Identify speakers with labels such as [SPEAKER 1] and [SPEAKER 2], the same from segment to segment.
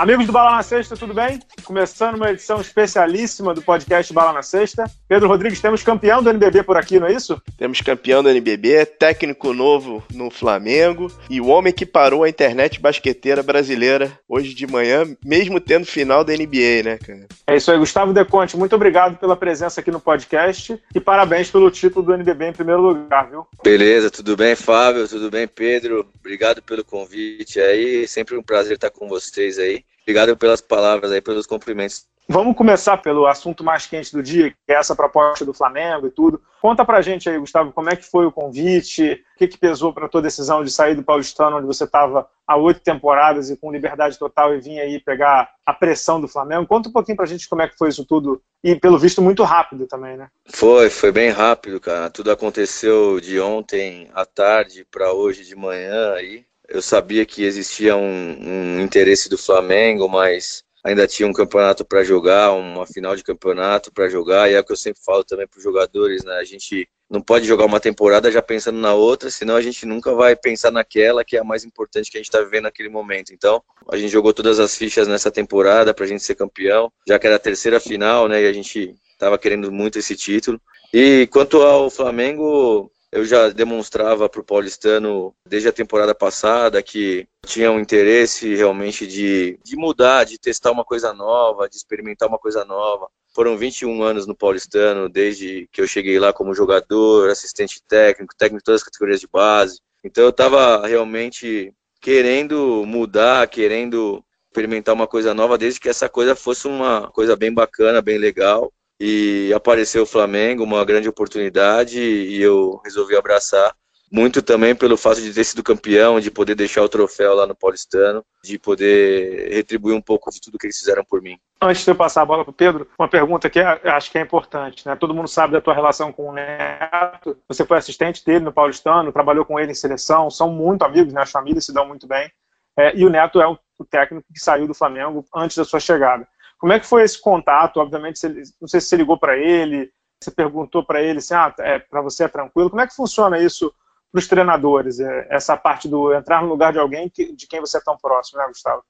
[SPEAKER 1] Amigos do Bala na Sexta, tudo bem? Começando uma edição especialíssima do podcast Bala na Sexta. Pedro Rodrigues, temos campeão do NBB por aqui, não é isso?
[SPEAKER 2] Temos campeão do NBB, técnico novo no Flamengo e o homem que parou a internet basqueteira brasileira hoje de manhã, mesmo tendo final da NBA, né, cara?
[SPEAKER 1] É isso aí, Gustavo Deconte, muito obrigado pela presença aqui no podcast e parabéns pelo título do NBB em primeiro lugar, viu?
[SPEAKER 3] Beleza, tudo bem, Fábio? Tudo bem, Pedro? Obrigado pelo convite aí, sempre um prazer estar com vocês aí. Obrigado pelas palavras aí, pelos cumprimentos.
[SPEAKER 1] Vamos começar pelo assunto mais quente do dia, que é essa proposta do Flamengo e tudo. Conta pra gente aí, Gustavo, como é que foi o convite, o que, que pesou para a tua decisão de sair do Paulistano, onde você estava há oito temporadas e com liberdade total e vinha aí pegar a pressão do Flamengo. Conta um pouquinho pra gente como é que foi isso tudo e, pelo visto, muito rápido também, né?
[SPEAKER 3] Foi, foi bem rápido, cara. Tudo aconteceu de ontem à tarde para hoje de manhã aí eu sabia que existia um, um interesse do Flamengo, mas ainda tinha um campeonato para jogar, uma final de campeonato para jogar, e é o que eu sempre falo também para os jogadores, né? A gente não pode jogar uma temporada já pensando na outra, senão a gente nunca vai pensar naquela que é a mais importante que a gente está vivendo naquele momento. Então, a gente jogou todas as fichas nessa temporada para a gente ser campeão, já que era a terceira final, né? E a gente estava querendo muito esse título. E quanto ao Flamengo, eu já demonstrava para o paulistano desde a temporada passada que tinha um interesse realmente de, de mudar, de testar uma coisa nova, de experimentar uma coisa nova. Foram 21 anos no paulistano, desde que eu cheguei lá como jogador, assistente técnico, técnico de todas as categorias de base. Então eu estava realmente querendo mudar, querendo experimentar uma coisa nova, desde que essa coisa fosse uma coisa bem bacana, bem legal e apareceu o Flamengo, uma grande oportunidade e eu resolvi abraçar. Muito também pelo fato de ter sido campeão, de poder deixar o troféu lá no Paulistano, de poder retribuir um pouco de tudo que eles fizeram por mim.
[SPEAKER 1] Antes de eu passar a bola para o Pedro, uma pergunta que acho que é importante. Né? Todo mundo sabe da tua relação com o Neto. Você foi assistente dele no Paulistano, trabalhou com ele em seleção, são muito amigos, né? as famílias se dão muito bem. É, e o Neto é o técnico que saiu do Flamengo antes da sua chegada. Como é que foi esse contato? Obviamente, não sei se você ligou para ele, você perguntou para ele assim, ah, é, para você é tranquilo. Como é que funciona isso para os treinadores? É, essa parte do entrar no lugar de alguém que, de quem você é tão próximo, né, Gustavo?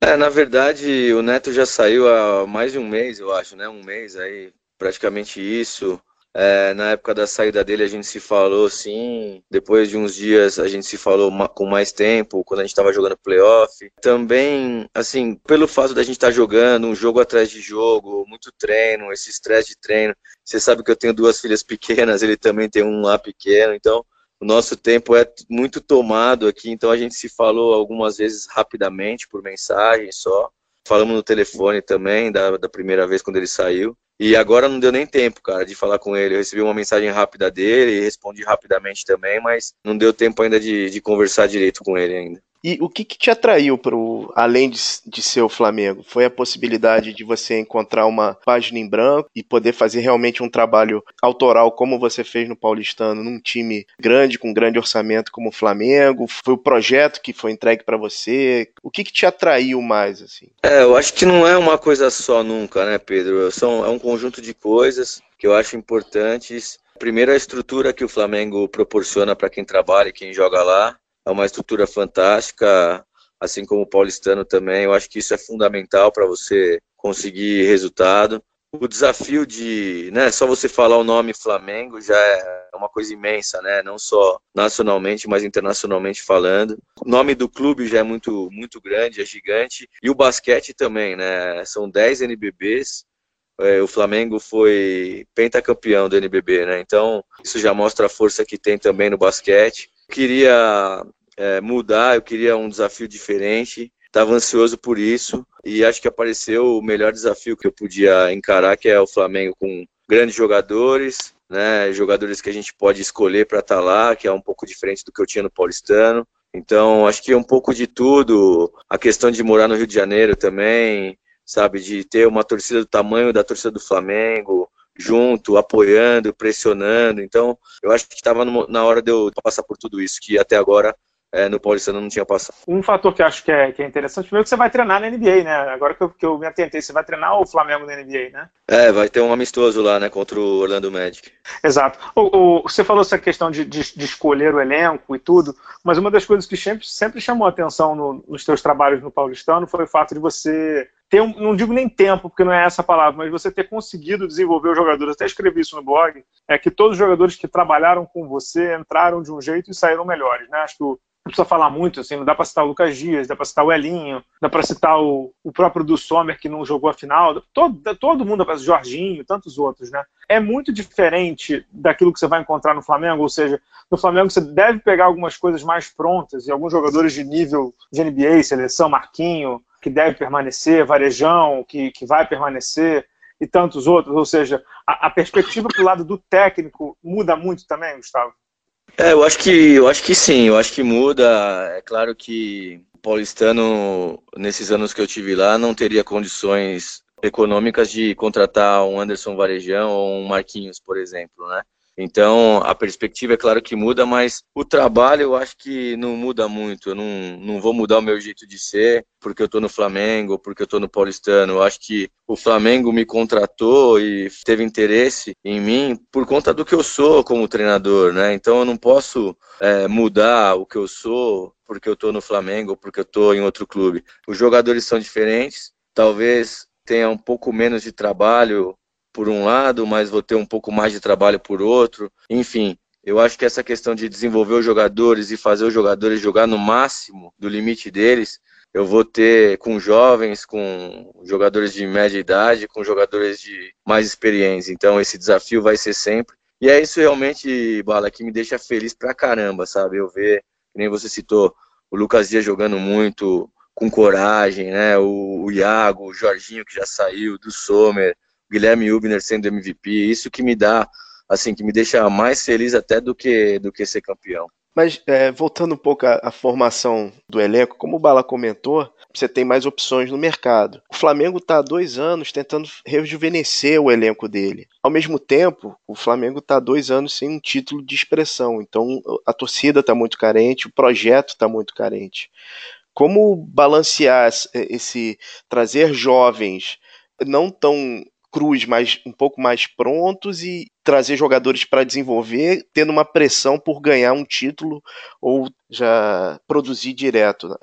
[SPEAKER 3] É, na verdade, o Neto já saiu há mais de um mês, eu acho, né? Um mês aí, praticamente isso. É, na época da saída dele a gente se falou sim. Depois de uns dias a gente se falou com mais tempo, quando a gente estava jogando playoff. Também, assim, pelo fato da gente estar tá jogando um jogo atrás de jogo, muito treino, esse estresse de treino. Você sabe que eu tenho duas filhas pequenas, ele também tem um lá pequeno, então o nosso tempo é muito tomado aqui, então a gente se falou algumas vezes rapidamente por mensagem só. Falamos no telefone também, da, da primeira vez quando ele saiu. E agora não deu nem tempo, cara, de falar com ele. Eu recebi uma mensagem rápida dele, respondi rapidamente também, mas não deu tempo ainda de, de conversar direito com ele ainda.
[SPEAKER 2] E o que, que te atraiu para além de, de ser o Flamengo? Foi a possibilidade de você encontrar uma página em branco e poder fazer realmente um trabalho autoral como você fez no Paulistano, num time grande, com grande orçamento como o Flamengo? Foi o projeto que foi entregue para você? O que, que te atraiu mais? assim?
[SPEAKER 3] É, eu acho que não é uma coisa só nunca, né, Pedro? São, é um conjunto de coisas que eu acho importantes. Primeiro, a estrutura que o Flamengo proporciona para quem trabalha e quem joga lá é uma estrutura fantástica, assim como o paulistano também. Eu acho que isso é fundamental para você conseguir resultado. O desafio de, né, só você falar o nome Flamengo já é uma coisa imensa, né? Não só nacionalmente, mas internacionalmente falando. O nome do clube já é muito muito grande, é gigante, e o basquete também, né? São 10 NBBs. É, o Flamengo foi pentacampeão do NBB, né? Então, isso já mostra a força que tem também no basquete. Queria é, mudar, eu queria um desafio diferente, estava ansioso por isso e acho que apareceu o melhor desafio que eu podia encarar, que é o Flamengo com grandes jogadores, né, jogadores que a gente pode escolher para estar tá lá, que é um pouco diferente do que eu tinha no Paulistano. Então, acho que um pouco de tudo, a questão de morar no Rio de Janeiro também, sabe, de ter uma torcida do tamanho da torcida do Flamengo, junto, apoiando, pressionando. Então, eu acho que estava na hora de eu passar por tudo isso, que até agora é, no Paulistano não tinha passado.
[SPEAKER 1] Um fator que eu acho que é, que é interessante, primeiro que você vai treinar na NBA, né? Agora que eu, que eu me atentei, você vai treinar o Flamengo na NBA, né?
[SPEAKER 3] É, vai ter um amistoso lá, né, contra o Orlando Magic.
[SPEAKER 1] Exato. O, o, você falou essa questão de, de, de, escolher o elenco e tudo, mas uma das coisas que sempre, sempre chamou a atenção no, nos seus trabalhos no Paulistano foi o fato de você ter, um, não digo nem tempo, porque não é essa a palavra, mas você ter conseguido desenvolver os jogadores, até escrevi isso no blog, é que todos os jogadores que trabalharam com você entraram de um jeito e saíram melhores, né? Acho que o, não precisa falar muito, assim, não dá para citar o Lucas Dias, dá para citar o Elinho, dá para citar o, o próprio do Sommer, que não jogou a final, todo, todo mundo, o Jorginho, tantos outros, né? É muito diferente daquilo que você vai encontrar no Flamengo, ou seja, no Flamengo você deve pegar algumas coisas mais prontas e alguns jogadores de nível de NBA, seleção, Marquinho, que deve permanecer, Varejão, que, que vai permanecer, e tantos outros, ou seja, a, a perspectiva para o lado do técnico muda muito também, Gustavo?
[SPEAKER 3] É, eu acho que eu acho que sim, eu acho que muda. É claro que o paulistano, nesses anos que eu tive lá, não teria condições econômicas de contratar um Anderson Varejão ou um Marquinhos, por exemplo, né? Então, a perspectiva é claro que muda, mas o trabalho eu acho que não muda muito. Eu não, não vou mudar o meu jeito de ser porque eu estou no Flamengo, porque eu estou no Paulistano. Eu acho que o Flamengo me contratou e teve interesse em mim por conta do que eu sou como treinador, né? Então, eu não posso é, mudar o que eu sou porque eu estou no Flamengo ou porque eu estou em outro clube. Os jogadores são diferentes, talvez tenha um pouco menos de trabalho por um lado, mas vou ter um pouco mais de trabalho por outro. Enfim, eu acho que essa questão de desenvolver os jogadores e fazer os jogadores jogar no máximo do limite deles, eu vou ter com jovens, com jogadores de média idade, com jogadores de mais experiência. Então esse desafio vai ser sempre. E é isso realmente, Bala, que me deixa feliz pra caramba, sabe? Eu ver, que nem você citou, o Lucas Dias jogando muito, com coragem, né? O, o Iago, o Jorginho que já saiu, do Sommer, Guilherme Hubner sendo MVP, isso que me dá, assim, que me deixa mais feliz até do que, do que ser campeão.
[SPEAKER 2] Mas é, voltando um pouco à, à, formação do elenco, como o Bala comentou, você tem mais opções no mercado. O Flamengo está há dois anos tentando rejuvenescer o elenco dele. Ao mesmo tempo, o Flamengo está há dois anos sem um título de expressão. Então a torcida está muito carente, o projeto está muito carente. Como balancear esse trazer jovens não tão cruz mais um pouco mais prontos e trazer jogadores para desenvolver, tendo uma pressão por ganhar um título ou já produzir direto né,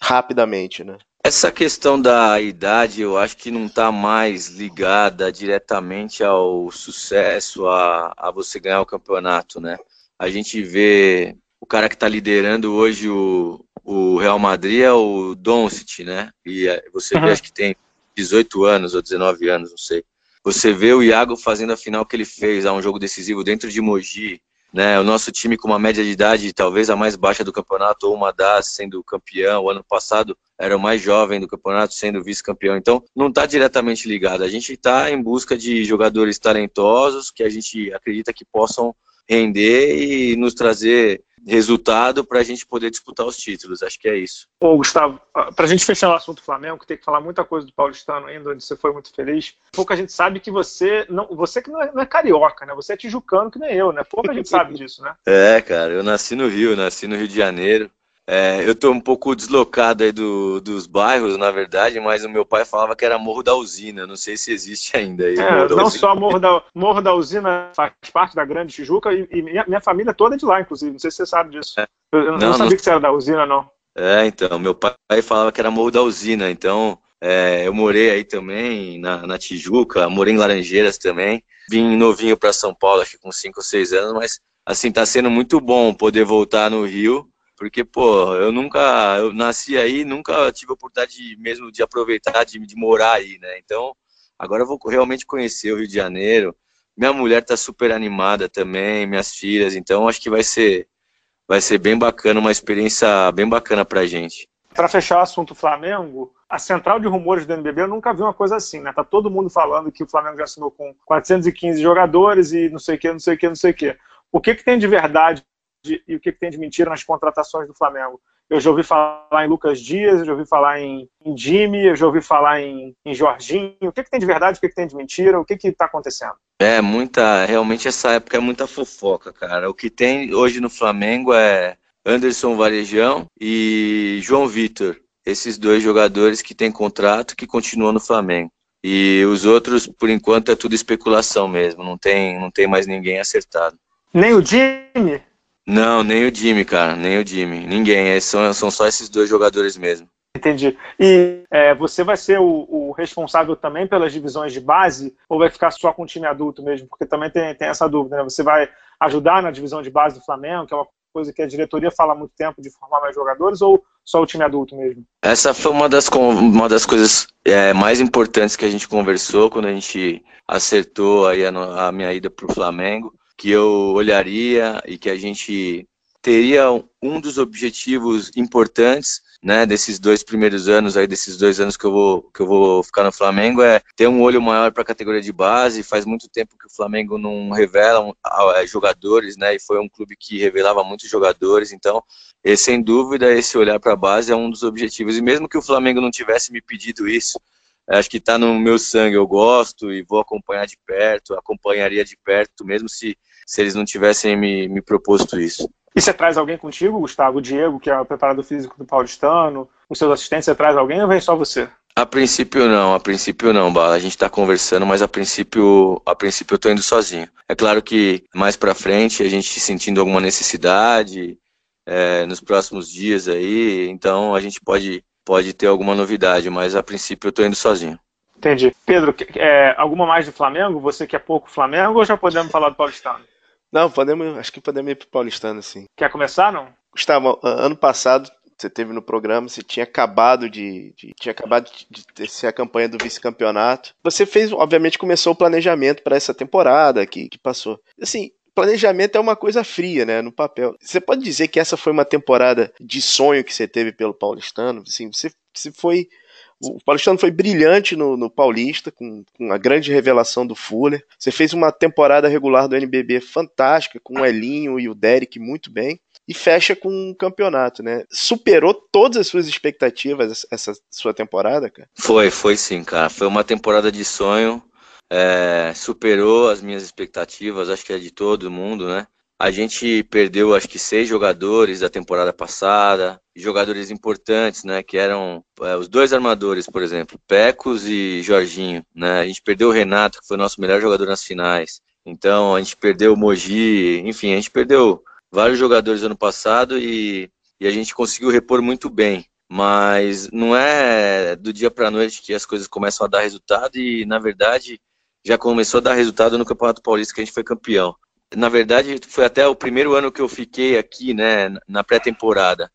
[SPEAKER 2] rapidamente, né?
[SPEAKER 3] Essa questão da idade, eu acho que não está mais ligada diretamente ao sucesso, a, a você ganhar o campeonato, né? A gente vê o cara que está liderando hoje o, o Real Madrid é o Doncic, né? E é, você uhum. vê, acho que tem 18 anos ou 19 anos, não sei. Você vê o Iago fazendo a final que ele fez, a um jogo decisivo dentro de Mogi, né? O nosso time com uma média de idade talvez a mais baixa do campeonato, ou uma das sendo campeão. O ano passado era o mais jovem do campeonato, sendo vice-campeão. Então, não está diretamente ligado. A gente está em busca de jogadores talentosos que a gente acredita que possam render e nos trazer resultado para a gente poder disputar os títulos. Acho que é isso.
[SPEAKER 1] Ô, Gustavo, para a gente fechar o assunto Flamengo, que tem que falar muita coisa do Paulistano ainda, onde você foi muito feliz. Pouca gente sabe que você não, você que não é, não é carioca, né? Você é tijucano que nem eu, né? Pouca gente sabe disso, né?
[SPEAKER 3] É, cara, eu nasci no Rio, nasci no Rio de Janeiro. É, eu estou um pouco deslocado aí do, dos bairros, na verdade, mas o meu pai falava que era Morro da Usina. Não sei se existe ainda aí.
[SPEAKER 1] É, não só Morro da, Morro da Usina faz parte da Grande Tijuca e, e minha, minha, família toda é de lá, inclusive. Não sei se você sabe disso. É. Eu, eu não, não, sabia não... que você era da Usina, não.
[SPEAKER 3] É, então. Meu pai falava que era Morro da Usina. Então, é, eu morei aí também, na, na Tijuca, morei em Laranjeiras também. Vim novinho para São Paulo, acho que com 5 ou 6 anos, mas assim, tá sendo muito bom poder voltar no Rio porque, pô, eu nunca, eu nasci aí, nunca tive a oportunidade de, mesmo de aproveitar, de, de morar aí, né? Então, agora eu vou realmente conhecer o Rio de Janeiro. Minha mulher tá super animada também, minhas filhas, então acho que vai ser, vai ser bem bacana, uma experiência bem bacana pra gente.
[SPEAKER 1] Para fechar o assunto Flamengo, a central de rumores do NBB eu nunca vi uma coisa assim, né? Tá todo mundo falando que o Flamengo já assinou com 415 jogadores e não sei o que, não sei o que, não sei o que. O que, que tem de verdade de, e o que, que, tem de mentira nas contratações do Flamengo. Eu já ouvi falar em Lucas Dias, eu já ouvi falar em, em Jimmy, eu já ouvi falar em, em Jorginho. O que, que, tem de verdade, o que, que tem de mentira, o que está acontecendo?
[SPEAKER 3] É, muita. Realmente essa época é muita fofoca, cara. O que tem hoje no Flamengo é Anderson Varejão e João Vitor. Esses dois jogadores que têm contrato que continuam no Flamengo. E os outros, por enquanto, é tudo especulação mesmo. Não tem, não tem mais ninguém acertado.
[SPEAKER 1] Nem o Jimmy?
[SPEAKER 3] Não, nem o Jimmy, cara. Nem o Jimmy. Ninguém. É, são, são só esses dois jogadores mesmo.
[SPEAKER 1] Entendi. E é, você vai ser o, o, responsável também pelas divisões de base ou vai ficar só com o time adulto mesmo? Porque também tem, tem essa dúvida, né? Você vai ajudar na divisão de base do Flamengo, que é uma coisa que a diretoria fala há muito tempo de formar mais jogadores, ou só o time adulto mesmo?
[SPEAKER 3] Essa foi uma das, uma das coisas é, mais importantes que a gente conversou quando a gente acertou aí a, a minha ida para o Flamengo, que eu olharia e que a gente teria um dos objetivos importantes né, desses dois primeiros anos aí, desses dois anos que eu vou que eu vou ficar no Flamengo é ter um olho maior para a categoria de base. Faz muito tempo que o Flamengo não revela é, jogadores, né? E foi um clube que revelava muitos jogadores. Então, esse, sem dúvida, esse olhar para a base é um dos objetivos. E mesmo que o Flamengo não tivesse me pedido isso, acho que está no meu sangue. Eu gosto e vou acompanhar de perto, acompanharia de perto, mesmo se se eles não tivessem me, me proposto isso.
[SPEAKER 1] E você traz alguém contigo, Gustavo? O Diego, que é o preparador físico do Paulistano, os seus assistentes, você traz alguém ou vem só você?
[SPEAKER 3] A princípio não, a princípio não, Bala. A gente está conversando, mas a princípio, a princípio eu tô indo sozinho. É claro que mais para frente, a gente sentindo alguma necessidade é, nos próximos dias aí, então a gente pode, pode ter alguma novidade, mas a princípio eu tô indo sozinho.
[SPEAKER 1] Entendi. Pedro, é, alguma mais do Flamengo? Você que é pouco Flamengo ou já podemos falar do Paulistano?
[SPEAKER 2] Não, podemos, acho que podemos ir pro Paulistano, sim.
[SPEAKER 1] Quer começar, não?
[SPEAKER 2] Gustavo, ano passado você teve no programa, você tinha acabado de, de tinha acabado de, de ser a campanha do vice-campeonato. Você fez, obviamente, começou o planejamento para essa temporada que, que passou. Assim, planejamento é uma coisa fria, né, no papel. Você pode dizer que essa foi uma temporada de sonho que você teve pelo Paulistano? Assim, você, você foi o Paulistano foi brilhante no, no Paulista, com, com, a grande revelação do Fuller. Você fez uma temporada regular do NBB fantástica, com o Elinho e o Derek muito bem. E fecha com um campeonato, né? Superou todas as suas expectativas essa sua temporada, cara?
[SPEAKER 3] Foi, foi sim, cara. Foi uma temporada de sonho. É, superou as minhas expectativas, acho que é de todo mundo, né? A gente perdeu, acho que, seis jogadores da temporada passada, jogadores importantes, né? Que eram é, os dois armadores, por exemplo, Pecos e Jorginho, né? A gente perdeu o Renato, que foi o nosso melhor jogador nas finais. Então, a gente perdeu o Mogi, enfim, a gente perdeu vários jogadores ano passado e, e a gente conseguiu repor muito bem. Mas não é do dia para a noite que as coisas começam a dar resultado e, na verdade, já começou a dar resultado no Campeonato Paulista que a gente foi campeão na verdade, foi até o primeiro ano que eu fiquei aqui, né, na pré-temporada.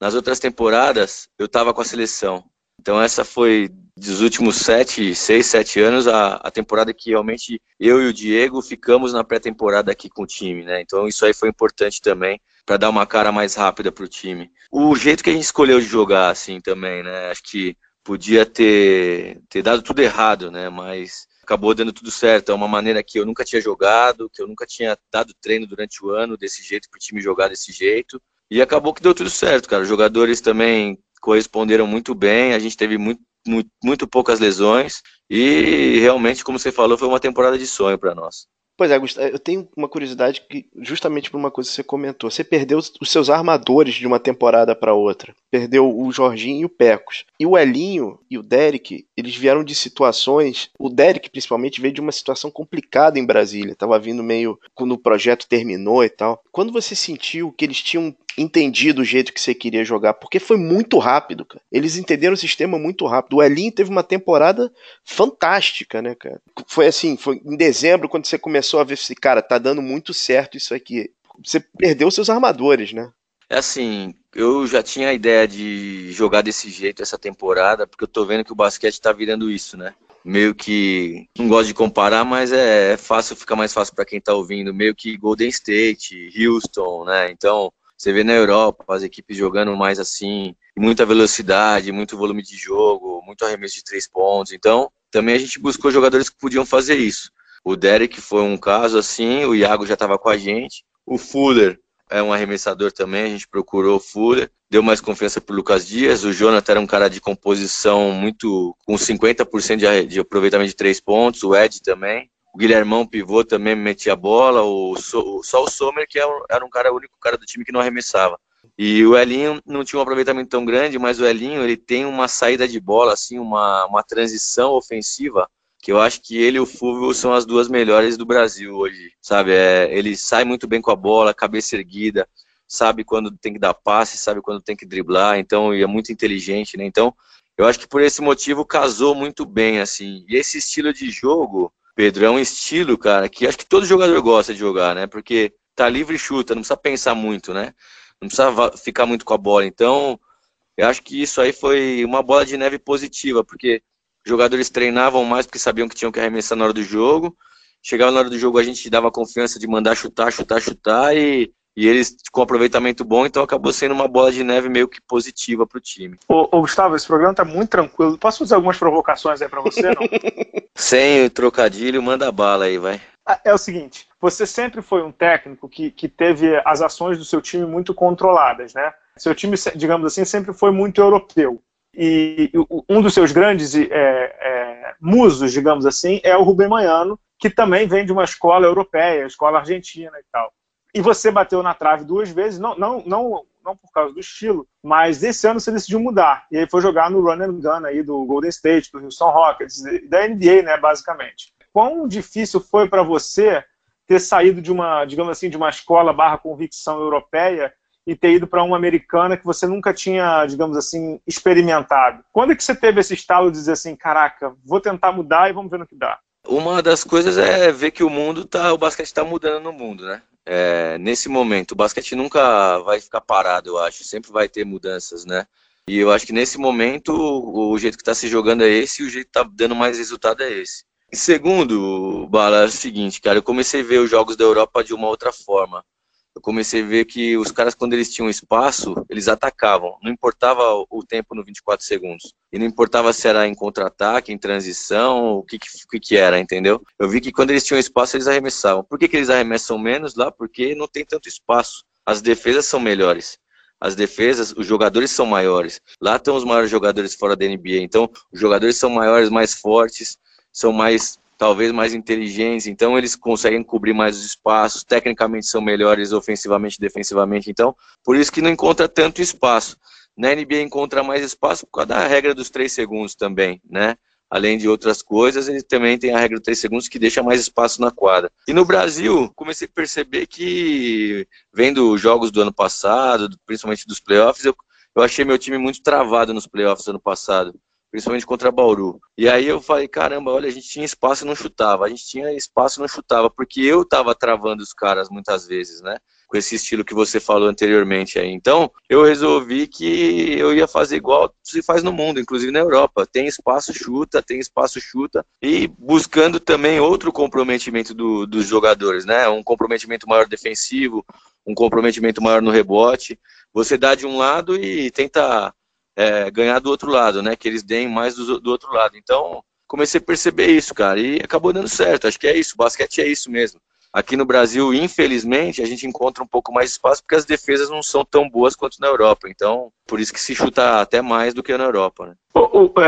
[SPEAKER 3] Nas outras temporadas, eu estava com a seleção. Então, essa foi, dos últimos sete, seis, sete anos, a, a temporada que realmente eu e o Diego ficamos na pré-temporada aqui com o time, né? Então, isso aí foi importante também para dar uma cara mais rápida para o time. O jeito que a gente escolheu de jogar, assim, também, né? Acho que podia ter, ter dado tudo errado, né? Mas acabou dando tudo certo. É uma maneira que eu nunca tinha jogado, que eu nunca tinha dado treino durante o ano desse jeito, para o time jogar desse jeito. E acabou que deu tudo certo, cara. Os jogadores também corresponderam muito bem, a gente teve muito, muito, muito poucas lesões e realmente, como você falou, foi uma temporada de sonho para nós.
[SPEAKER 2] Pois é, Gustavo, eu tenho uma curiosidade que, justamente por uma coisa que você comentou. Você perdeu os seus armadores de uma temporada para outra. Perdeu o Jorginho e o Pecos. E o Elinho e o Derek, eles vieram de situações. O Derek, principalmente, veio de uma situação complicada em Brasília. Tava vindo meio quando o projeto terminou e tal. Quando você sentiu que eles tinham entendido o jeito que você queria jogar, porque foi muito rápido, cara. Eles entenderam o sistema muito rápido. O Elinho teve uma temporada fantástica, né, cara? Foi assim, foi em dezembro quando você começou a ver se, cara, tá dando muito certo isso aqui. Você perdeu seus armadores, né?
[SPEAKER 3] É assim, eu já tinha a ideia de jogar desse jeito essa temporada, porque eu tô vendo que o basquete tá virando isso, né? Meio que não gosto de comparar, mas é, é fácil, fica mais fácil para quem tá ouvindo, meio que Golden State, Houston, né? Então, você vê na Europa as equipes jogando mais assim, muita velocidade, muito volume de jogo, muito arremesso de três pontos. Então, também a gente buscou jogadores que podiam fazer isso. O Derek foi um caso assim, o Iago já estava com a gente. O Fuller é um arremessador também, a gente procurou o Fuller, deu mais confiança para o Lucas Dias. O Jonathan era um cara de composição muito com 50% de, de aproveitamento de três pontos, o Ed também. O Guilhermão pivô também metia a bola, o, só o Sommer, que era um cara, o único cara do time que não arremessava. E o Elinho não tinha um aproveitamento tão grande, mas o Elinho ele tem uma saída de bola, assim, uma, uma transição ofensiva que eu acho que ele e o Fúvio são as duas melhores do Brasil hoje, sabe? É, ele sai muito bem com a bola, cabeça erguida, sabe quando tem que dar passe, sabe quando tem que driblar, então e é muito inteligente, né? Então, eu acho que por esse motivo casou muito bem, assim. E esse estilo de jogo, Pedro, é um estilo, cara, que acho que todo jogador gosta de jogar, né? Porque tá livre e chuta, não precisa pensar muito, né? Não precisa ficar muito com a bola. Então, eu acho que isso aí foi uma bola de neve positiva, porque jogadores treinavam mais porque sabiam que tinham que arremessar na hora do jogo. Chegava na hora do jogo, a gente dava confiança de mandar chutar, chutar, chutar e, e eles com aproveitamento bom, então acabou sendo uma bola de neve meio que positiva para o time.
[SPEAKER 1] Ô, ô, Gustavo, esse programa tá muito tranquilo. Posso fazer algumas provocações aí para você, não?
[SPEAKER 3] Sem trocadilho, manda bala aí, vai.
[SPEAKER 1] Ah, é o seguinte, você sempre foi um técnico que, que teve as ações do seu time muito controladas, né? Seu time, digamos assim, sempre foi muito europeu. E um dos seus grandes é, é, musos, digamos assim, é o Rubem Manhano, que também vem de uma escola europeia, escola argentina e tal. E você bateu na trave duas vezes, não, não, não, não por causa do estilo, mas esse ano você decidiu mudar. E aí foi jogar no run and gun aí do Golden State, do Houston Rockets, da NBA, né, basicamente. Quão difícil foi para você ter saído de uma, digamos assim, de uma escola barra convicção europeia e ter ido para uma americana que você nunca tinha, digamos assim, experimentado. Quando é que você teve esse estalo de dizer assim, caraca, vou tentar mudar e vamos ver no que dá?
[SPEAKER 3] Uma das coisas é ver que o mundo tá, o basquete está mudando no mundo, né? É, nesse momento, o basquete nunca vai ficar parado, eu acho. Sempre vai ter mudanças, né? E eu acho que nesse momento o, jeito que está se jogando é esse e o jeito que está dando mais resultado é esse. E segundo, Bala, é o seguinte, cara, eu comecei a ver os jogos da Europa de uma outra forma eu comecei a ver que os caras, quando eles tinham espaço, eles atacavam. Não importava o tempo no 24 segundos. E não importava se era em contra-ataque, em transição, o que, que, que era, entendeu? Eu vi que quando eles tinham espaço, eles arremessavam. Por que, que eles arremessam menos lá? Porque não tem tanto espaço. As defesas são melhores. As defesas, os jogadores são maiores. Lá estão os maiores jogadores fora da NBA. Então, os jogadores são maiores, mais fortes, são mais talvez mais inteligentes, então eles conseguem cobrir mais os espaços, tecnicamente são melhores ofensivamente e defensivamente, então por isso que não encontra tanto espaço. Na NBA encontra mais espaço por causa da regra dos três segundos também, né? Além de outras coisas, ele também tem a regra dos três segundos que deixa mais espaço na quadra. E no Brasil, comecei a perceber que, vendo os jogos do ano passado, principalmente dos playoffs, eu, eu achei meu time muito travado nos playoffs ano passado principalmente contra Bauru. E aí eu falei, caramba, olha, a gente tinha espaço e não chutava, a gente tinha espaço e não chutava, porque eu tava travando os caras muitas vezes, né? Com esse estilo que você falou anteriormente aí. Então, eu resolvi que eu ia fazer igual se faz no mundo, inclusive na Europa. Tem espaço, chuta, tem espaço, chuta. E buscando também outro comprometimento do, dos jogadores, né? Um comprometimento maior defensivo, um comprometimento maior no rebote. Você dá de um lado e tenta é, ganhar do outro lado, né? Que eles deem mais do, do outro lado. Então, comecei a perceber isso, cara, e acabou dando certo. Acho que é isso, basquete é isso mesmo. Aqui no Brasil, infelizmente, a gente encontra um pouco mais espaço porque as defesas não são tão boas quanto na Europa. Então, por isso que se chuta até mais do que na Europa. Né?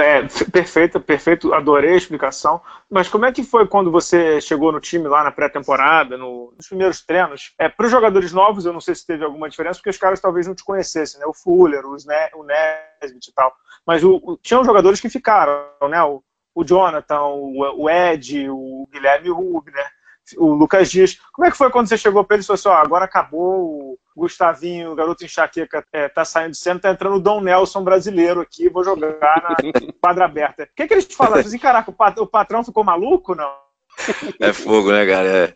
[SPEAKER 1] É, perfeito, perfeito, adorei a explicação. Mas como é que foi quando você chegou no time lá na pré-temporada, no, nos primeiros treinos? É, Para os jogadores novos, eu não sei se teve alguma diferença, porque os caras talvez não te conhecessem, né? O Fuller, os ne o Nesbitt e tal. Mas o, o, tinham jogadores que ficaram, né? O, o Jonathan, o, o Ed, o Guilherme Rubner. O Lucas Dias. Como é que foi quando você chegou para ele e falou assim: ó, agora acabou, o Gustavinho, o garoto enxaqueca, é, tá saindo de cena, tá entrando o Dom Nelson brasileiro aqui, vou jogar na quadra aberta. O que, que eles te falaram? Assim, caraca, o patrão ficou maluco? Não.
[SPEAKER 3] É fogo, né, cara?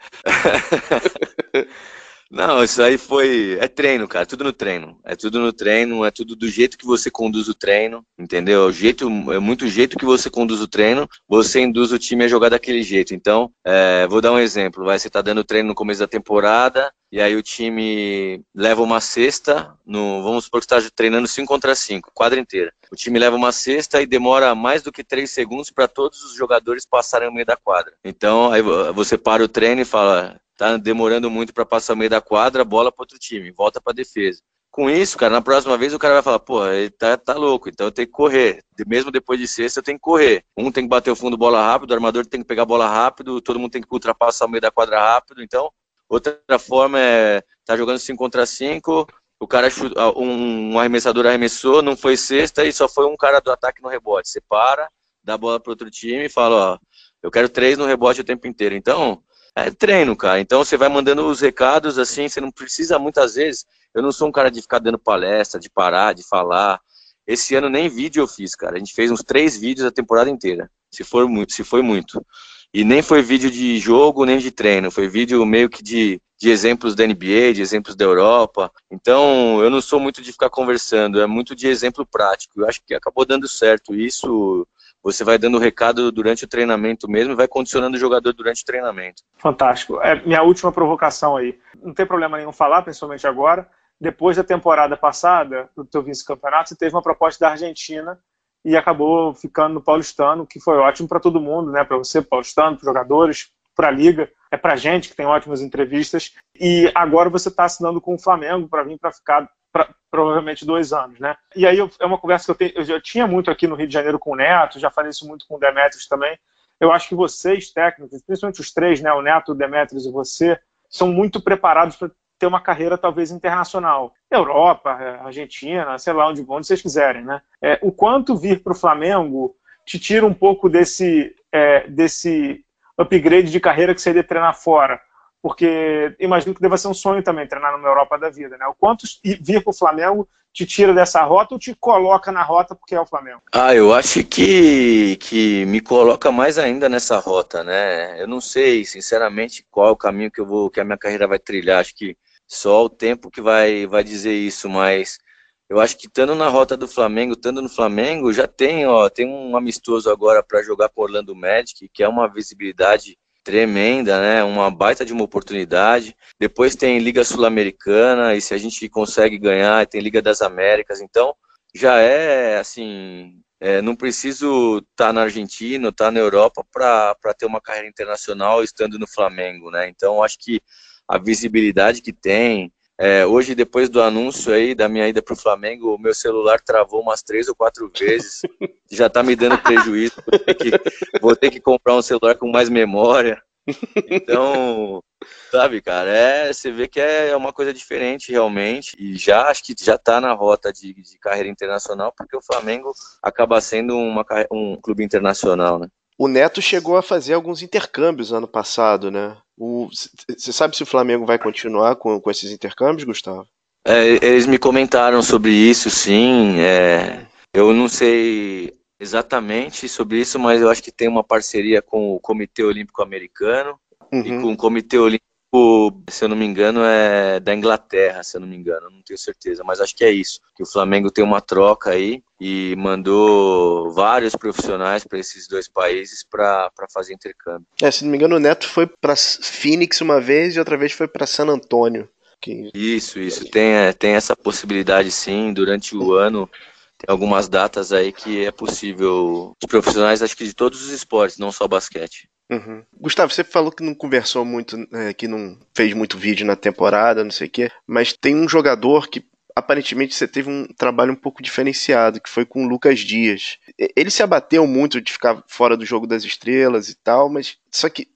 [SPEAKER 3] É. Não, isso aí foi. É treino, cara. Tudo no treino. É tudo no treino, é tudo do jeito que você conduz o treino, entendeu? É o jeito, é muito o jeito que você conduz o treino, você induz o time a jogar daquele jeito. Então, é, vou dar um exemplo. Vai, você tá dando treino no começo da temporada, e aí o time leva uma cesta, no, vamos supor que está treinando 5 contra 5, quadra inteira. O time leva uma cesta e demora mais do que 3 segundos para todos os jogadores passarem o meio da quadra. Então, aí você para o treino e fala, tá demorando muito para passar o meio da quadra, bola para outro time, volta para defesa. Com isso, cara, na próxima vez o cara vai falar, pô, ele tá, tá louco, então eu tenho que correr. Mesmo depois de sexta, eu tenho que correr. Um tem que bater o fundo bola rápido, o armador tem que pegar a bola rápido, todo mundo tem que ultrapassar o meio da quadra rápido. Então, outra forma é tá jogando 5 contra 5, o cara um, um arremessador arremessou, não foi sexta e só foi um cara do ataque no rebote. Você para, dá a bola para outro time e fala, ó, eu quero três no rebote o tempo inteiro. Então, é treino, cara. Então você vai mandando os recados assim, você não precisa muitas vezes. Eu não sou um cara de ficar dando palestra, de parar, de falar. Esse ano nem vídeo eu fiz, cara. A gente fez uns três vídeos a temporada inteira. Se for muito, se foi muito. E nem foi vídeo de jogo, nem de treino. Foi vídeo meio que de de exemplos da NBA, de exemplos da Europa. Então, eu não sou muito de ficar conversando, é muito de exemplo prático. Eu acho que acabou dando certo isso. Você vai dando recado durante o treinamento mesmo e vai condicionando o jogador durante o treinamento.
[SPEAKER 1] Fantástico. É minha última provocação aí. Não tem problema nenhum falar, principalmente agora. Depois da temporada passada, do teu vice-campeonato, você teve uma proposta da Argentina e acabou ficando no Paulistano, que foi ótimo para todo mundo, né? Para você, Paulistano, para os jogadores, para a Liga, é para gente que tem ótimas entrevistas. E agora você está assinando com o Flamengo para vir para ficar provavelmente dois anos, né? E aí eu, é uma conversa que eu, tenho, eu já tinha muito aqui no Rio de Janeiro com o Neto, já falei isso muito com o Demetrios também. Eu acho que vocês, técnicos, principalmente os três, né, o Neto, o Demetrios e você, são muito preparados para ter uma carreira talvez internacional. Europa, Argentina, sei lá onde, onde vocês quiserem, né? É, o quanto vir para o Flamengo te tira um pouco desse, é, desse upgrade de carreira que seria treinar fora. Porque imagino que deva ser um sonho também treinar numa Europa da vida, né? O quanto vir para o Flamengo te tira dessa rota ou te coloca na rota porque é o Flamengo?
[SPEAKER 3] Ah, eu acho que, que me coloca mais ainda nessa rota, né? Eu não sei, sinceramente, qual o caminho que eu vou, que a minha carreira vai trilhar. Acho que só o tempo que vai, vai dizer isso, mas eu acho que estando na rota do Flamengo, estando no Flamengo, já tem, ó, tem um amistoso agora para jogar com Orlando Magic, que é uma visibilidade tremenda, né? Uma baita de uma oportunidade. Depois tem Liga Sul-Americana, e se a gente consegue ganhar, tem Liga das Américas. Então, já é assim, é, não preciso estar tá na Argentina, estar tá na Europa para ter uma carreira internacional estando no Flamengo, né? Então, acho que a visibilidade que tem, é, hoje, depois do anúncio aí da minha ida para o Flamengo, o meu celular travou umas três ou quatro vezes. Já está me dando prejuízo. Vou ter, que, vou ter que comprar um celular com mais memória. Então, sabe, cara, é, você vê que é uma coisa diferente realmente. E já acho que já está na rota de, de, carreira internacional, porque o Flamengo acaba sendo uma, um clube internacional, né?
[SPEAKER 2] O Neto chegou a fazer alguns intercâmbios ano passado, né? Você sabe se o Flamengo vai continuar com, com esses intercâmbios, Gustavo?
[SPEAKER 3] É, eles me comentaram sobre isso, sim. É, eu não sei exatamente sobre isso, mas eu acho que tem uma parceria com o Comitê Olímpico Americano uhum. e com o Comitê Olímpico se eu não me engano, é da Inglaterra, se eu não me engano, não tenho certeza, mas acho que é isso. Que o Flamengo tem uma troca aí e mandou vários profissionais para esses dois países para fazer intercâmbio.
[SPEAKER 2] É, se não me engano, o Neto foi para Phoenix uma vez e outra vez foi para San Antônio.
[SPEAKER 3] Que... Isso, isso. Tem, é, tem essa possibilidade sim, durante o ano. Tem algumas datas aí que é possível. Os profissionais, acho que de todos os esportes, não só basquete.
[SPEAKER 2] Uhum. Gustavo, você falou que não conversou muito, é, que não fez muito vídeo na temporada, não sei o quê, mas tem um jogador que aparentemente você teve um trabalho um pouco diferenciado, que foi com o Lucas Dias. Ele se abateu muito de ficar fora do jogo das estrelas e tal, mas só que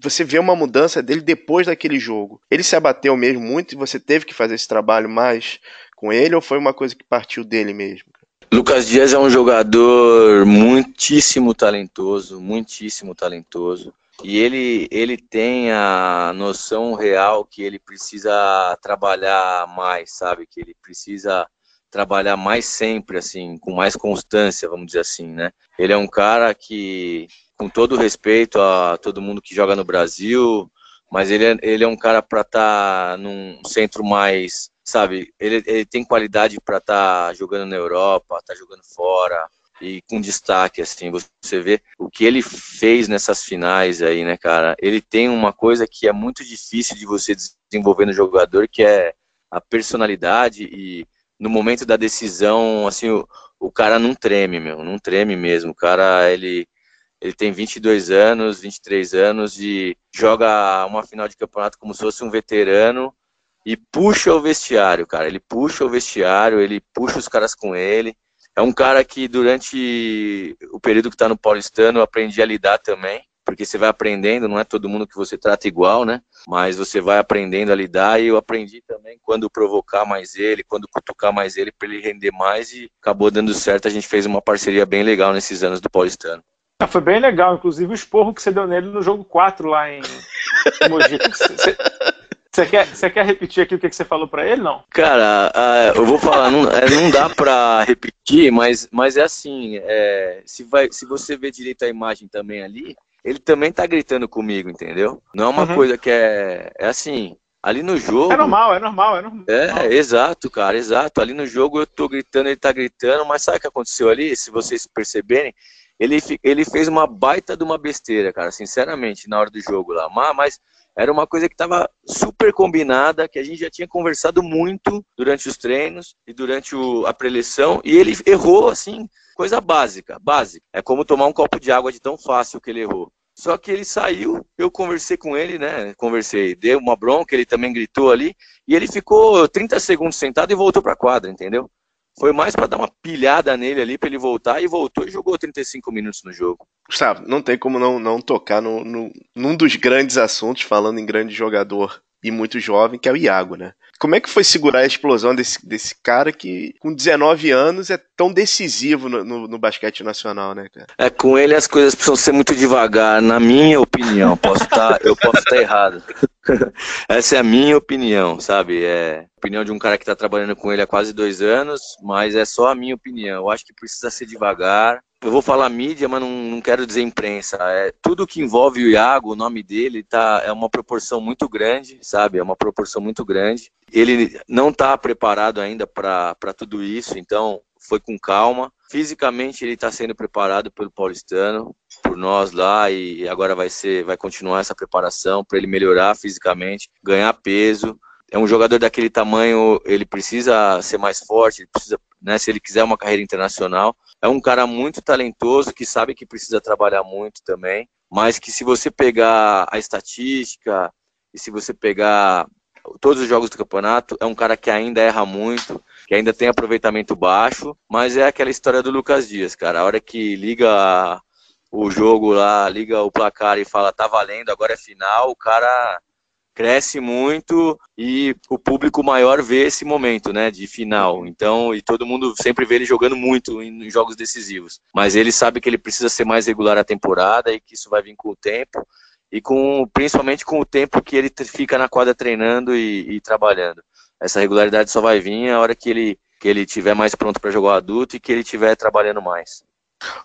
[SPEAKER 2] você vê uma mudança dele depois daquele jogo. Ele se abateu mesmo muito e você teve que fazer esse trabalho mais com ele ou foi uma coisa que partiu dele mesmo?
[SPEAKER 3] Lucas Dias é um jogador muitíssimo talentoso, muitíssimo talentoso. E ele, ele tem a noção real que ele precisa trabalhar mais, sabe? Que ele precisa trabalhar mais sempre, assim, com mais constância, vamos dizer assim, né? Ele é um cara que, com todo respeito a todo mundo que joga no Brasil, mas ele é, ele é um cara para estar tá num centro mais sabe, ele, ele tem qualidade para estar tá jogando na Europa, estar tá jogando fora e com destaque, assim, você vê o que ele fez nessas finais aí, né, cara? Ele tem uma coisa que é muito difícil de você desenvolver no jogador, que é a personalidade e no momento da decisão, assim, o, o cara não treme, meu, não treme mesmo. O cara, ele, ele tem 22 anos, 23 anos e joga uma final de campeonato como se fosse um veterano e puxa o vestiário, cara. Ele puxa o vestiário, ele puxa os caras com ele. É um cara que durante o período que está no Paulistano eu aprendi a lidar também, porque você vai aprendendo, não é todo mundo que você trata igual, né? Mas você vai aprendendo a lidar e eu aprendi também quando provocar mais ele, quando cutucar mais ele para ele render mais e acabou dando certo. A gente fez uma parceria bem legal nesses anos do Paulistano.
[SPEAKER 1] Ah, foi bem legal, inclusive o esporro que você deu nele no jogo 4 lá em Mogi. Você quer, você quer repetir aqui o que você falou para ele, não?
[SPEAKER 3] Cara, uh, eu vou falar, não, é, não dá para repetir, mas, mas é assim, é, se, vai, se você ver direito a imagem também ali, ele também tá gritando comigo, entendeu? Não é uma uhum. coisa que é, é assim, ali no jogo...
[SPEAKER 1] É normal, é normal, é normal.
[SPEAKER 3] É, exato, cara, exato. Ali no jogo eu tô gritando, ele tá gritando, mas sabe o que aconteceu ali? Se vocês perceberem, ele, ele fez uma baita de uma besteira, cara, sinceramente, na hora do jogo lá. Mas, era uma coisa que estava super combinada, que a gente já tinha conversado muito durante os treinos e durante o, a preleção, e ele errou, assim, coisa básica, básica. É como tomar um copo de água de tão fácil que ele errou. Só que ele saiu, eu conversei com ele, né? Conversei, dei uma bronca, ele também gritou ali, e ele ficou 30 segundos sentado e voltou para a quadra, entendeu? Foi mais para dar uma pilhada nele ali, para ele voltar, e voltou e jogou 35 minutos no jogo.
[SPEAKER 2] Gustavo, não tem como não, não tocar no, no, num dos grandes assuntos, falando em grande jogador e muito jovem, que é o Iago, né? Como é que foi segurar a explosão desse, desse cara que, com 19 anos, é tão decisivo no, no, no, basquete nacional, né, cara?
[SPEAKER 3] É, com ele as coisas precisam ser muito devagar, na minha opinião. Posso tá, eu posso estar tá errado. Essa é a minha opinião, sabe? É opinião de um cara que está trabalhando com ele há quase dois anos, mas é só a minha opinião. Eu acho que precisa ser devagar, eu vou falar mídia, mas não, não, quero dizer imprensa. É, tudo que envolve o Iago, o nome dele, tá, é uma proporção muito grande, sabe? É uma proporção muito grande. Ele não está preparado ainda para tudo isso, então foi com calma. Fisicamente ele está sendo preparado pelo paulistano, por nós lá e agora vai ser, vai continuar essa preparação para ele melhorar fisicamente, ganhar peso. É um jogador daquele tamanho, ele precisa ser mais forte, ele precisa, né, se ele quiser uma carreira internacional, é um cara muito talentoso que sabe que precisa trabalhar muito também, mas que se você pegar a estatística e se você pegar todos os jogos do campeonato, é um cara que ainda erra muito, que ainda tem aproveitamento baixo, mas é aquela história do Lucas Dias, cara. A hora que liga o jogo lá, liga o placar e fala tá valendo, agora é final, o cara cresce muito e o público maior vê esse momento, né, de final. Então, e todo mundo sempre vê ele jogando muito em jogos decisivos. Mas ele sabe que ele precisa ser mais regular a temporada e que isso vai vir com o tempo e com principalmente com o tempo que ele fica na quadra treinando e, e trabalhando. Essa regularidade só vai vir a hora que ele que ele tiver mais pronto para jogar adulto e que ele estiver trabalhando mais.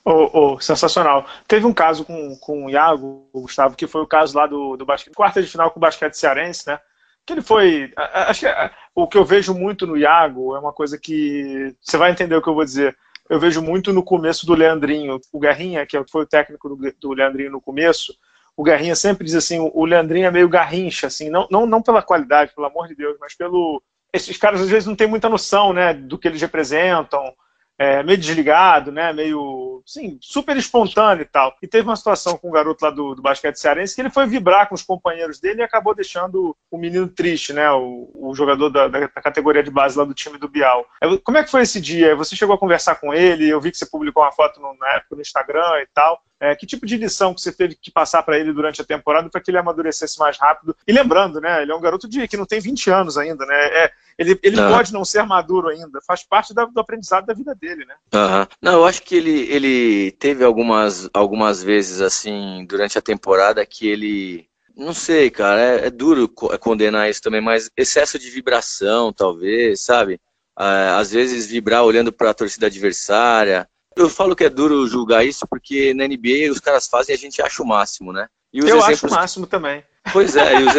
[SPEAKER 1] Oh, oh, sensacional. Teve um caso com, com o Iago, o Gustavo, que foi o caso lá do, do basquete, quarta de final com o basquete cearense, né? Que ele foi. Acho que o que eu vejo muito no Iago é uma coisa que. Você vai entender o que eu vou dizer. Eu vejo muito no começo do Leandrinho. O Garrinha, que foi o técnico do, do Leandrinho no começo, o Garrinha sempre diz assim: o Leandrinho é meio garrincha, assim, não, não, não pela qualidade, pelo amor de Deus, mas pelo. Esses caras às vezes não têm muita noção né, do que eles representam é, meio desligado, né? Meio, sim, super espontâneo e tal. E teve uma situação com um garoto lá do, do basquete cearense que ele foi vibrar com os companheiros dele e acabou deixando o menino triste, né? O, o jogador da, da, categoria de base lá do time do Bial. É, como é que foi esse dia? Você chegou a conversar com ele? Eu vi que você publicou uma foto no, na época no Instagram e tal. É, que tipo de lição que você teve que passar para ele durante a temporada para que ele amadurecesse mais rápido? E lembrando, né, ele é um garoto de que não tem 20 anos ainda, né? É, ele ele pode não ser maduro ainda, faz parte da, do aprendizado da vida dele, né?
[SPEAKER 3] Uhum. Não, eu acho que ele, ele teve algumas, algumas vezes, assim, durante a temporada que ele não sei, cara, é, é, duro condenar isso também, mas excesso de vibração, talvez, sabe? É, às vezes vibrar olhando para a torcida adversária, eu falo que é duro julgar isso porque na NBA os caras fazem e a gente acha o máximo, né?
[SPEAKER 1] eu exemplos... acho o máximo também.
[SPEAKER 3] Pois é, os...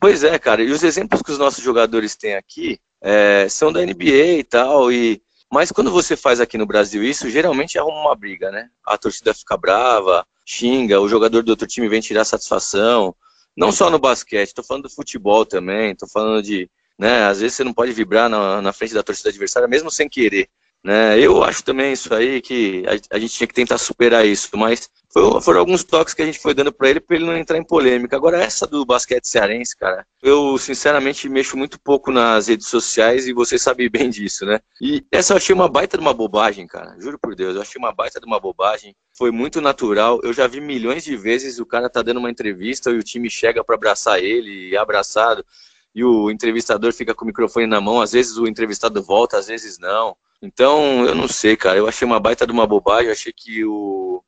[SPEAKER 3] pois é, cara. E os exemplos que os nossos jogadores têm aqui é, são da NBA e tal. E... Mas quando você faz aqui no Brasil isso, geralmente arruma uma briga, né? A torcida fica brava, xinga, o jogador do outro time vem tirar satisfação. Não só no basquete, tô falando do futebol também, tô falando de. Né, às vezes você não pode vibrar na, na frente da torcida adversária, mesmo sem querer né? Eu acho também isso aí que a, a gente tinha que tentar superar isso, mas foi, foram alguns toques que a gente foi dando para ele para ele não entrar em polêmica. Agora essa do basquete cearense, cara, eu sinceramente mexo muito pouco nas redes sociais e você sabe bem disso, né? E essa eu achei uma baita de uma bobagem, cara. Juro por Deus, eu achei uma baita de uma bobagem. Foi muito natural. Eu já vi milhões de vezes o cara tá dando uma entrevista e o time chega para abraçar ele, e abraçado, e o entrevistador fica com o microfone na mão. Às vezes o entrevistado volta, às vezes não. Então, eu não sei, cara. Eu achei uma baita de uma bobagem. Eu achei que o,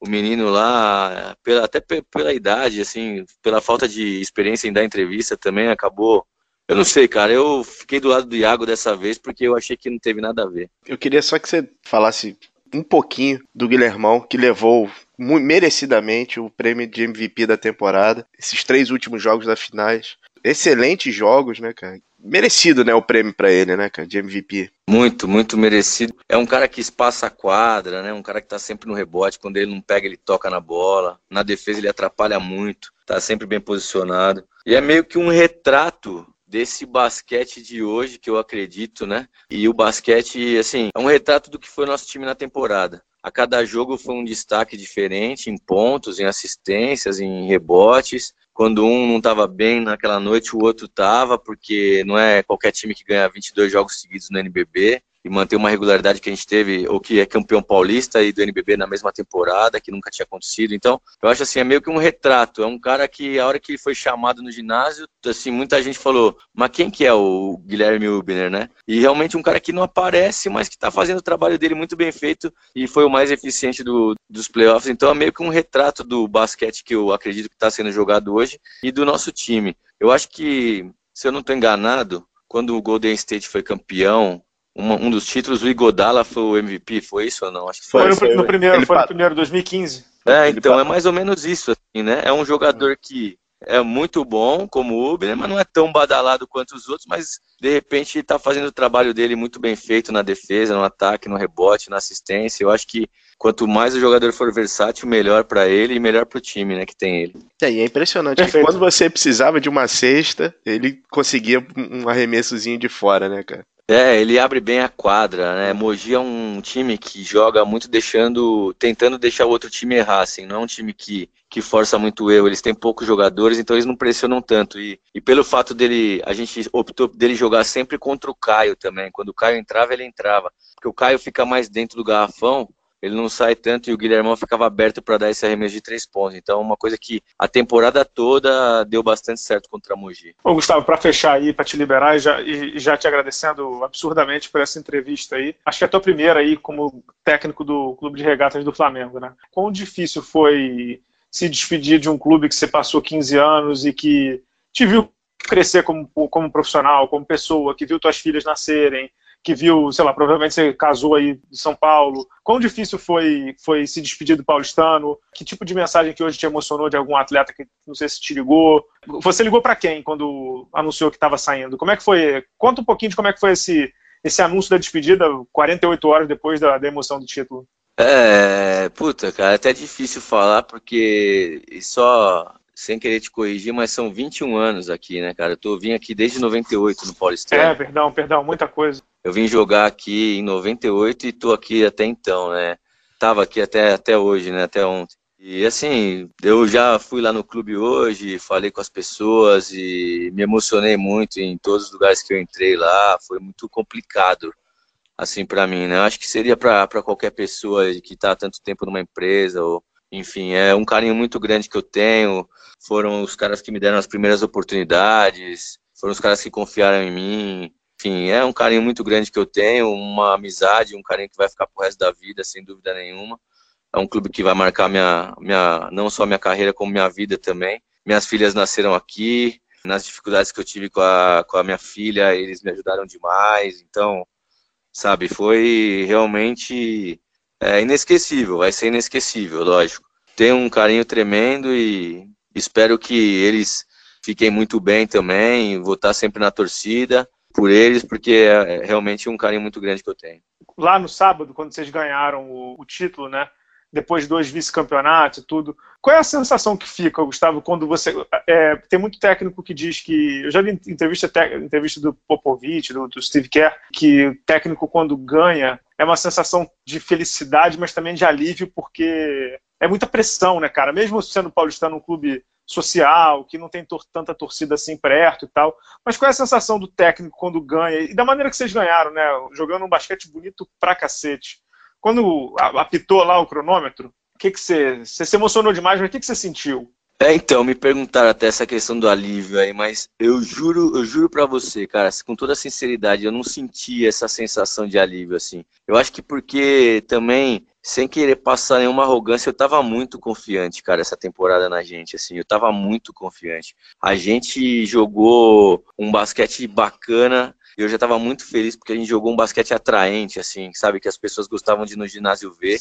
[SPEAKER 3] o menino lá, pela, até pela idade, assim, pela falta de experiência em dar entrevista também, acabou. Eu não sei, cara. Eu fiquei do lado do Iago dessa vez porque eu achei que não teve nada a ver.
[SPEAKER 2] Eu queria só que você falasse um pouquinho do Guilhermão, que levou merecidamente o prêmio de MVP da temporada. Esses três últimos jogos da finais. Excelentes jogos, né, cara? Merecido, né, o prêmio para ele, né, cara, de MVP.
[SPEAKER 3] Muito, muito merecido. É um cara que espaça a quadra, né, um cara que tá sempre no rebote, quando ele não pega, ele toca na bola. Na defesa ele atrapalha muito, tá sempre bem posicionado. E é meio que um retrato desse basquete de hoje, que eu acredito, né? E o basquete, assim, é um retrato do que foi nosso time na temporada. A cada jogo foi um destaque diferente em pontos, em assistências, em rebotes quando um não estava bem naquela noite, o outro estava, porque não é qualquer time que ganha 22 jogos seguidos no NBB e manter uma regularidade que a gente teve, ou que é campeão paulista e do NBB na mesma temporada, que nunca tinha acontecido. Então, eu acho assim, é meio que um retrato. É um cara que, a hora que ele foi chamado no ginásio, assim, muita gente falou, mas quem que é o Guilherme Ubner, né? E realmente um cara que não aparece, mas que está fazendo o trabalho dele muito bem feito e foi o mais eficiente do, dos playoffs. Então, é meio que um retrato do basquete que eu acredito que está sendo jogado hoje e do nosso time. Eu acho que, se eu não estou enganado, quando o Golden State foi campeão, uma, um dos títulos, o Igodala foi o MVP, foi isso ou não?
[SPEAKER 1] Acho que foi. Foi no, no primeiro, foi no primeiro 2015.
[SPEAKER 3] É, então é mais ou menos isso, assim, né? É um jogador que é muito bom como o Uber, mas não é tão badalado quanto os outros, mas de repente está fazendo o trabalho dele muito bem feito na defesa, no ataque, no rebote, na assistência. Eu acho que quanto mais o jogador for versátil, melhor para ele e melhor para o time, né, que tem ele.
[SPEAKER 2] É, e é impressionante que quando você precisava de uma cesta, ele conseguia um arremessozinho de fora, né, cara?
[SPEAKER 3] É, ele abre bem a quadra, né? Mogi é um time que joga muito deixando, tentando deixar o outro time errar, assim, não é um time que, que força muito erro, eles têm poucos jogadores, então eles não pressionam tanto, e, e pelo fato dele, a gente optou dele jogar sempre contra o Caio também, quando o Caio entrava, ele entrava, porque o Caio fica mais dentro do garrafão, ele não sai tanto e o Guilhermão ficava aberto para dar esse arremesso de três pontos. Então, uma coisa que a temporada toda deu bastante certo contra a Mogi.
[SPEAKER 1] Ô, Gustavo, para fechar aí, para te liberar e já, e já te agradecendo absurdamente por essa entrevista aí. Acho que é a tua primeira aí como técnico do Clube de Regatas do Flamengo, né? Quão difícil foi se despedir de um clube que você passou 15 anos e que te viu crescer como, como profissional, como pessoa, que viu tuas filhas nascerem, que viu, sei lá, provavelmente você casou aí em São Paulo. Quão difícil foi, foi se despedir do paulistano? Que tipo de mensagem que hoje te emocionou de algum atleta que não sei se te ligou? Você ligou para quem quando anunciou que estava saindo? Como é que foi? Conta um pouquinho de como é que foi esse, esse anúncio da despedida 48 horas depois da, da emoção do título.
[SPEAKER 3] É, puta, cara, é até difícil falar porque só sem querer te corrigir, mas são 21 anos aqui, né, cara? Eu tô, vim aqui desde 98 no Paulistano.
[SPEAKER 1] É, perdão, perdão, muita coisa.
[SPEAKER 3] Eu vim jogar aqui em 98 e tô aqui até então, né? Tava aqui até, até hoje, né? Até ontem. E assim, eu já fui lá no clube hoje, falei com as pessoas e me emocionei muito em todos os lugares que eu entrei lá. Foi muito complicado, assim, para mim, né? Acho que seria para qualquer pessoa que há tanto tempo numa empresa ou enfim, é um carinho muito grande que eu tenho. Foram os caras que me deram as primeiras oportunidades, foram os caras que confiaram em mim. Enfim, é um carinho muito grande que eu tenho, uma amizade, um carinho que vai ficar pro resto da vida, sem dúvida nenhuma. É um clube que vai marcar minha, minha, não só minha carreira, como minha vida também. Minhas filhas nasceram aqui, nas dificuldades que eu tive com a, com a minha filha, eles me ajudaram demais. Então, sabe, foi realmente é inesquecível, vai ser inesquecível, lógico. Tenho um carinho tremendo e espero que eles fiquem muito bem também. Vou estar sempre na torcida por eles, porque é realmente um carinho muito grande que eu tenho.
[SPEAKER 1] Lá no sábado, quando vocês ganharam o, o título, né? depois de dois vice-campeonatos e tudo. Qual é a sensação que fica, Gustavo, quando você. É, tem muito técnico que diz que. Eu já vi entrevista, entrevista do Popovich, do, do Steve Kerr, que o técnico, quando ganha, é uma sensação de felicidade, mas também de alívio, porque é muita pressão, né, cara? Mesmo sendo paulistano um clube social, que não tem tor tanta torcida assim perto e tal. Mas qual é a sensação do técnico quando ganha? E da maneira que vocês ganharam, né? Jogando um basquete bonito pra cacete. Quando apitou lá o cronômetro, o que, que você. Você se emocionou demais, mas o que, que você sentiu?
[SPEAKER 3] É, então, me perguntaram até essa questão do alívio aí, mas eu juro, eu juro para você, cara, com toda sinceridade, eu não senti essa sensação de alívio, assim. Eu acho que porque também sem querer passar nenhuma arrogância, eu tava muito confiante, cara, essa temporada na gente, assim, eu tava muito confiante. A gente jogou um basquete bacana, eu já tava muito feliz porque a gente jogou um basquete atraente, assim, sabe, que as pessoas gostavam de ir no ginásio ver.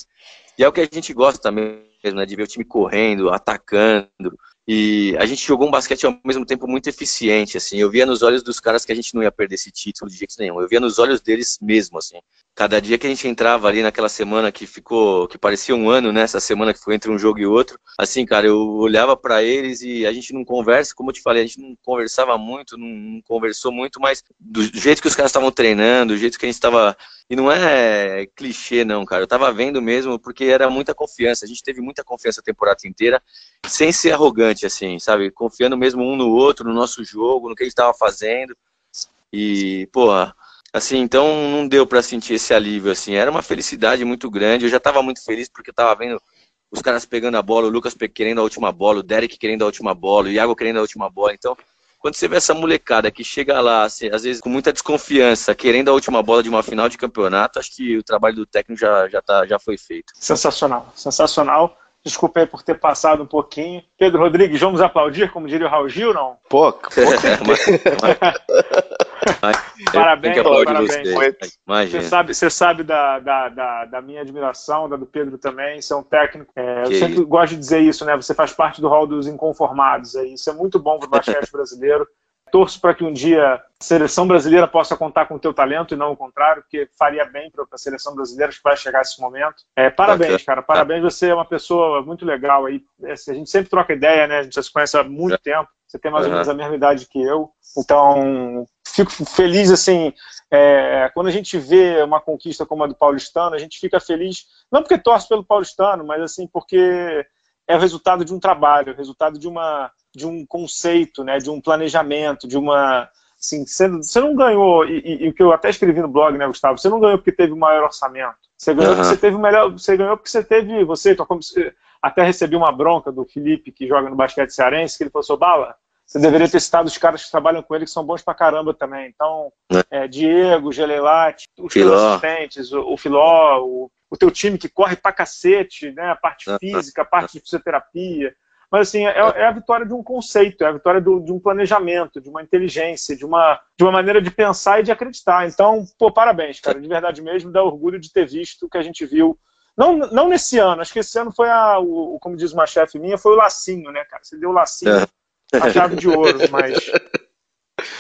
[SPEAKER 3] E é o que a gente gosta também, né, de ver o time correndo, atacando, e a gente jogou um basquete ao mesmo tempo muito eficiente, assim. Eu via nos olhos dos caras que a gente não ia perder esse título de jeito nenhum. Eu via nos olhos deles mesmo, assim. Cada dia que a gente entrava ali naquela semana que ficou, que parecia um ano, né? Essa semana que foi entre um jogo e outro. Assim, cara, eu olhava para eles e a gente não conversa, como eu te falei, a gente não conversava muito, não, não conversou muito, mas do jeito que os caras estavam treinando, do jeito que a gente estava e não é clichê, não, cara. Eu tava vendo mesmo, porque era muita confiança. A gente teve muita confiança a temporada inteira, sem ser arrogante, assim, sabe? Confiando mesmo um no outro, no nosso jogo, no que a gente tava fazendo. E, porra, assim, então não deu para sentir esse alívio, assim. Era uma felicidade muito grande. Eu já tava muito feliz porque eu tava vendo os caras pegando a bola, o Lucas querendo a última bola, o Derek querendo a última bola, o Iago querendo a última bola. Então, quando você vê essa molecada que chega lá, assim, às vezes com muita desconfiança, querendo a última bola de uma final de campeonato, acho que o trabalho do técnico já, já, tá, já foi feito.
[SPEAKER 1] Sensacional, sensacional. Desculpa aí por ter passado um pouquinho. Pedro Rodrigues, vamos aplaudir, como diria o Raul Gil, não?
[SPEAKER 2] Pô, pô
[SPEAKER 1] parabéns, parabéns. Você, você sabe, você sabe da, da, da, da, minha admiração, da do Pedro também, você é um técnico. É, eu sempre isso? gosto de dizer isso, né? Você faz parte do hall dos inconformados. Aí. Isso é muito bom para o basquete brasileiro torço para que um dia a seleção brasileira possa contar com o teu talento e não o contrário, porque faria bem para a seleção brasileira que vai chegar esse momento. É, parabéns, cara, parabéns, você é uma pessoa muito legal aí. É, a gente sempre troca ideia, né? A gente já se conhece há muito tempo. Você tem mais ou menos a mesma idade que eu. Então, fico feliz, assim, é, quando a gente vê uma conquista como a do Paulistano, a gente fica feliz, não porque torce pelo Paulistano, mas assim, porque é o resultado de um trabalho, é o resultado de uma de um conceito, né, de um planejamento, de uma assim, você, você não ganhou e, o que eu até escrevi no blog, né, Gustavo? Você não ganhou porque teve o maior orçamento. Você ganhou, uhum. você teve o melhor, você ganhou porque você teve, você até recebi uma bronca do Felipe que joga no basquete cearense, que ele falou: "Bala, você deveria ter citado os caras que trabalham com ele, que são bons pra caramba também. Então, é, Diego, Gelelati, os teus assistentes, o, o Filó, o, o, teu time que corre pra cacete, né? A parte física, a parte de fisioterapia. Mas, assim, é, é, a vitória de um conceito, é a vitória do, de um planejamento, de uma inteligência, de uma, de uma maneira de pensar e de acreditar. Então, pô, parabéns, cara, de verdade mesmo, dá orgulho de ter visto o que a gente viu. Não, não nesse ano, acho que esse ano foi a, o, como diz uma chefe minha, foi o lacinho, né, cara? Você deu o lacinho, é. a chave de ouro, mas,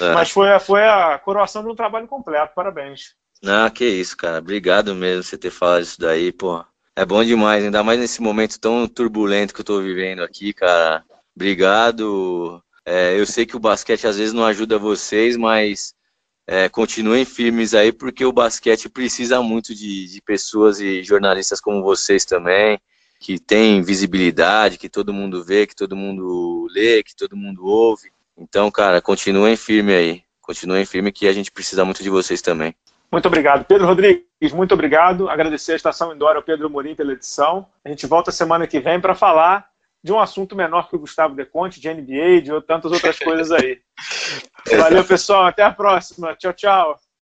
[SPEAKER 1] é. mas foi, foi a coroação de um trabalho completo, parabéns.
[SPEAKER 3] Ah, que isso, cara. Obrigado mesmo por você ter falado isso daí, pô. É bom demais, ainda mais nesse momento tão turbulento que eu tô vivendo aqui, cara. Obrigado. É, eu sei que o basquete às vezes não ajuda vocês, mas é, continuem firmes aí, porque o basquete precisa muito de, de pessoas e jornalistas como vocês também, que tem visibilidade, que todo mundo vê, que todo mundo lê, que todo mundo ouve. Então, cara, continuem firme aí. Continuem firme que a gente precisa muito de vocês também.
[SPEAKER 1] Muito obrigado. Pedro Rodrigues, muito obrigado. Agradecer a Estação Indoor ao Pedro Morim pela edição. A gente volta semana que vem para falar de um assunto menor que o Gustavo Deconte, de NBA, de tantas outras coisas aí. Valeu, pessoal. Até a próxima. Tchau, tchau.